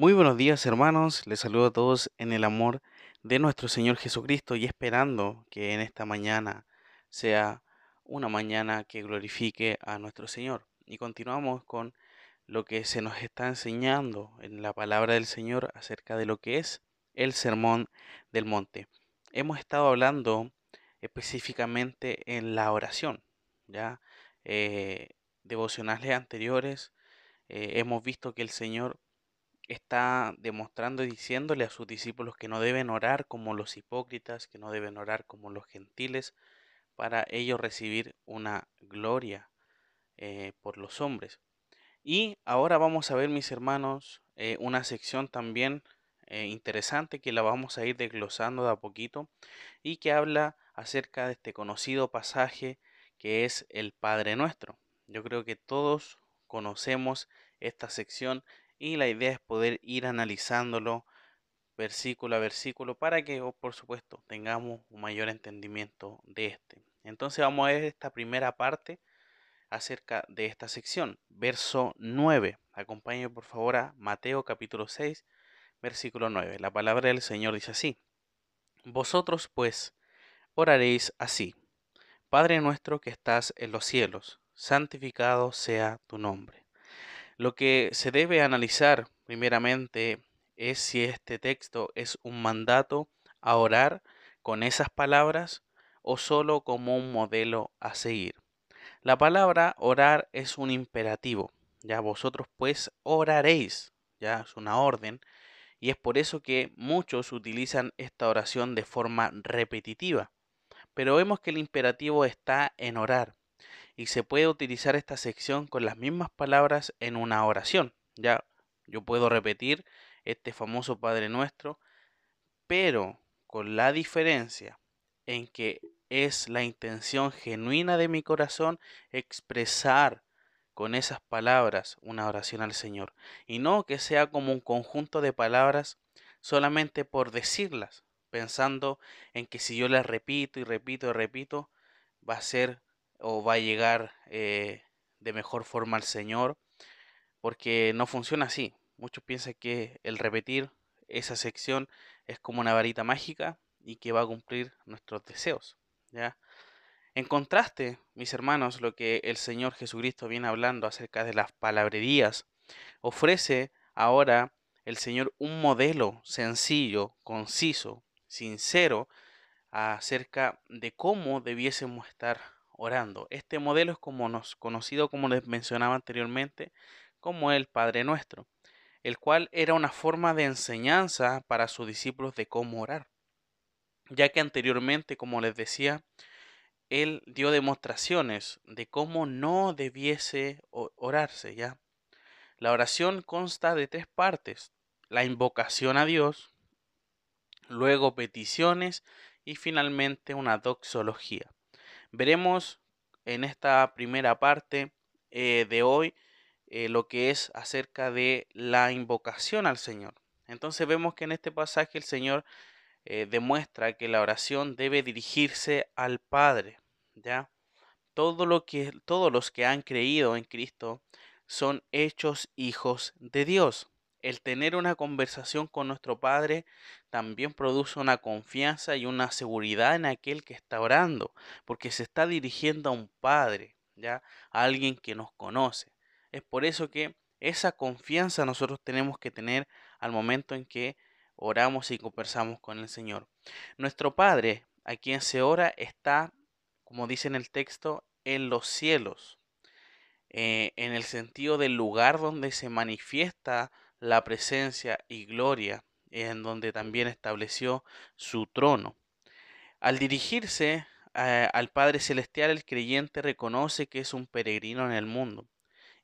Muy buenos días hermanos, les saludo a todos en el amor de nuestro Señor Jesucristo y esperando que en esta mañana sea una mañana que glorifique a nuestro Señor. Y continuamos con lo que se nos está enseñando en la palabra del Señor acerca de lo que es el sermón del monte. Hemos estado hablando específicamente en la oración, ya eh, devocionales anteriores eh, hemos visto que el Señor está demostrando y diciéndole a sus discípulos que no deben orar como los hipócritas, que no deben orar como los gentiles, para ellos recibir una gloria eh, por los hombres. Y ahora vamos a ver, mis hermanos, eh, una sección también eh, interesante que la vamos a ir desglosando de a poquito y que habla acerca de este conocido pasaje que es el Padre Nuestro. Yo creo que todos conocemos esta sección y la idea es poder ir analizándolo versículo a versículo para que, oh, por supuesto, tengamos un mayor entendimiento de este. Entonces vamos a ver esta primera parte acerca de esta sección, verso 9. Acompáñenme por favor a Mateo capítulo 6, versículo 9. La palabra del Señor dice así, Vosotros pues oraréis así, Padre nuestro que estás en los cielos, santificado sea tu nombre lo que se debe analizar primeramente es si este texto es un mandato a orar con esas palabras o solo como un modelo a seguir. La palabra orar es un imperativo, ya vosotros pues oraréis, ya es una orden, y es por eso que muchos utilizan esta oración de forma repetitiva. Pero vemos que el imperativo está en orar, y se puede utilizar esta sección con las mismas palabras en una oración. Ya yo puedo repetir este famoso Padre Nuestro, pero con la diferencia en que es la intención genuina de mi corazón expresar con esas palabras una oración al Señor y no que sea como un conjunto de palabras solamente por decirlas, pensando en que si yo las repito y repito y repito, va a ser o va a llegar eh, de mejor forma al Señor, porque no funciona así. Muchos piensan que el repetir esa sección es como una varita mágica y que va a cumplir nuestros deseos. ¿ya? En contraste, mis hermanos, lo que el Señor Jesucristo viene hablando acerca de las palabrerías, ofrece ahora el Señor un modelo sencillo, conciso, sincero, acerca de cómo debiésemos estar orando. Este modelo es como nos, conocido, como les mencionaba anteriormente, como el Padre Nuestro, el cual era una forma de enseñanza para sus discípulos de cómo orar, ya que anteriormente, como les decía, él dio demostraciones de cómo no debiese orarse, ¿ya? La oración consta de tres partes: la invocación a Dios, luego peticiones y finalmente una doxología. Veremos en esta primera parte eh, de hoy eh, lo que es acerca de la invocación al Señor. Entonces vemos que en este pasaje el Señor eh, demuestra que la oración debe dirigirse al Padre, ¿ya? Todos los que han creído en Cristo son hechos hijos de Dios el tener una conversación con nuestro Padre también produce una confianza y una seguridad en aquel que está orando, porque se está dirigiendo a un Padre, ya a alguien que nos conoce. Es por eso que esa confianza nosotros tenemos que tener al momento en que oramos y conversamos con el Señor. Nuestro Padre, a quien se ora, está, como dice en el texto, en los cielos, eh, en el sentido del lugar donde se manifiesta la presencia y gloria en donde también estableció su trono. Al dirigirse eh, al Padre Celestial, el creyente reconoce que es un peregrino en el mundo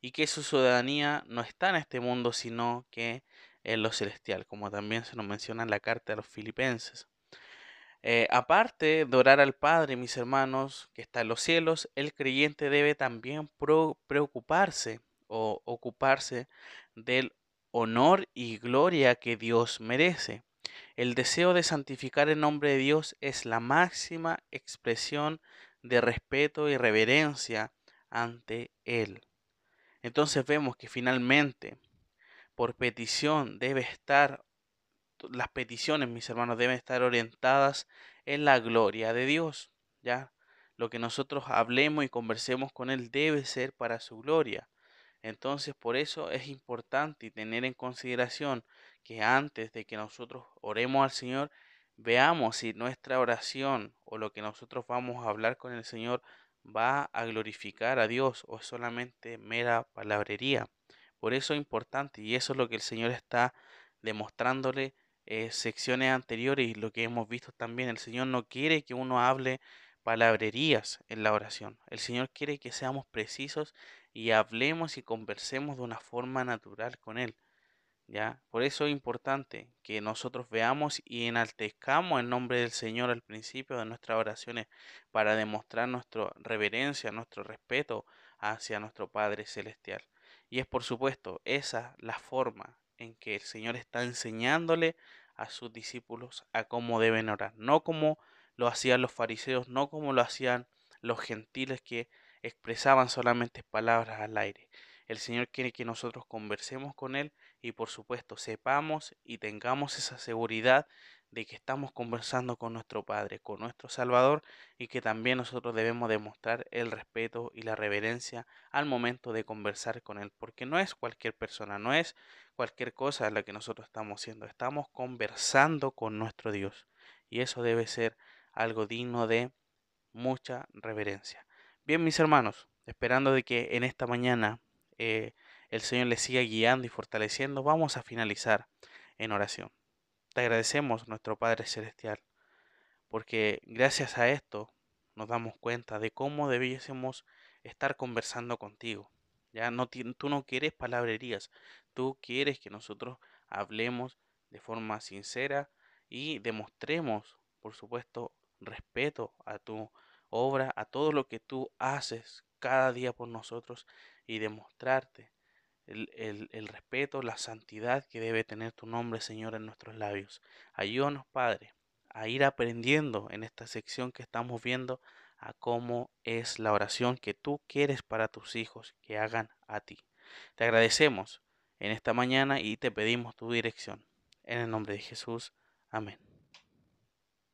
y que su ciudadanía no está en este mundo, sino que en lo celestial, como también se nos menciona en la carta de los filipenses. Eh, aparte de orar al Padre, mis hermanos, que está en los cielos, el creyente debe también preocuparse o ocuparse del honor y gloria que Dios merece. El deseo de santificar el nombre de Dios es la máxima expresión de respeto y reverencia ante Él. Entonces vemos que finalmente, por petición debe estar, las peticiones, mis hermanos, deben estar orientadas en la gloria de Dios, ¿ya? Lo que nosotros hablemos y conversemos con Él debe ser para su gloria. Entonces, por eso es importante tener en consideración que antes de que nosotros oremos al Señor, veamos si nuestra oración o lo que nosotros vamos a hablar con el Señor va a glorificar a Dios o es solamente mera palabrería. Por eso es importante y eso es lo que el Señor está demostrándole eh, secciones anteriores y lo que hemos visto también. El Señor no quiere que uno hable palabrerías en la oración. El Señor quiere que seamos precisos y hablemos y conversemos de una forma natural con Él. ¿Ya? Por eso es importante que nosotros veamos y enaltezcamos el nombre del Señor al principio de nuestras oraciones para demostrar nuestra reverencia, nuestro respeto hacia nuestro Padre Celestial. Y es por supuesto esa la forma en que el Señor está enseñándole a sus discípulos a cómo deben orar, no como lo hacían los fariseos, no como lo hacían los gentiles que expresaban solamente palabras al aire. El Señor quiere que nosotros conversemos con Él y por supuesto sepamos y tengamos esa seguridad de que estamos conversando con nuestro Padre, con nuestro Salvador y que también nosotros debemos demostrar el respeto y la reverencia al momento de conversar con Él, porque no es cualquier persona, no es cualquier cosa la que nosotros estamos haciendo, estamos conversando con nuestro Dios y eso debe ser algo digno de mucha reverencia. Bien, mis hermanos, esperando de que en esta mañana eh, el Señor les siga guiando y fortaleciendo, vamos a finalizar en oración. Te agradecemos, nuestro Padre Celestial, porque gracias a esto nos damos cuenta de cómo debiésemos estar conversando contigo. Ya no tú no quieres palabrerías, tú quieres que nosotros hablemos de forma sincera y demostremos, por supuesto, respeto a tu obra, a todo lo que tú haces cada día por nosotros y demostrarte el, el, respeto, la santidad que debe tener tu nombre, Señor, en nuestros labios. Ayúdanos, Padre, a ir aprendiendo en esta sección que estamos viendo a cómo es la oración que tú quieres para tus hijos que hagan a ti. Te agradecemos en esta mañana y te pedimos tu dirección. En el nombre de Jesús. Amén.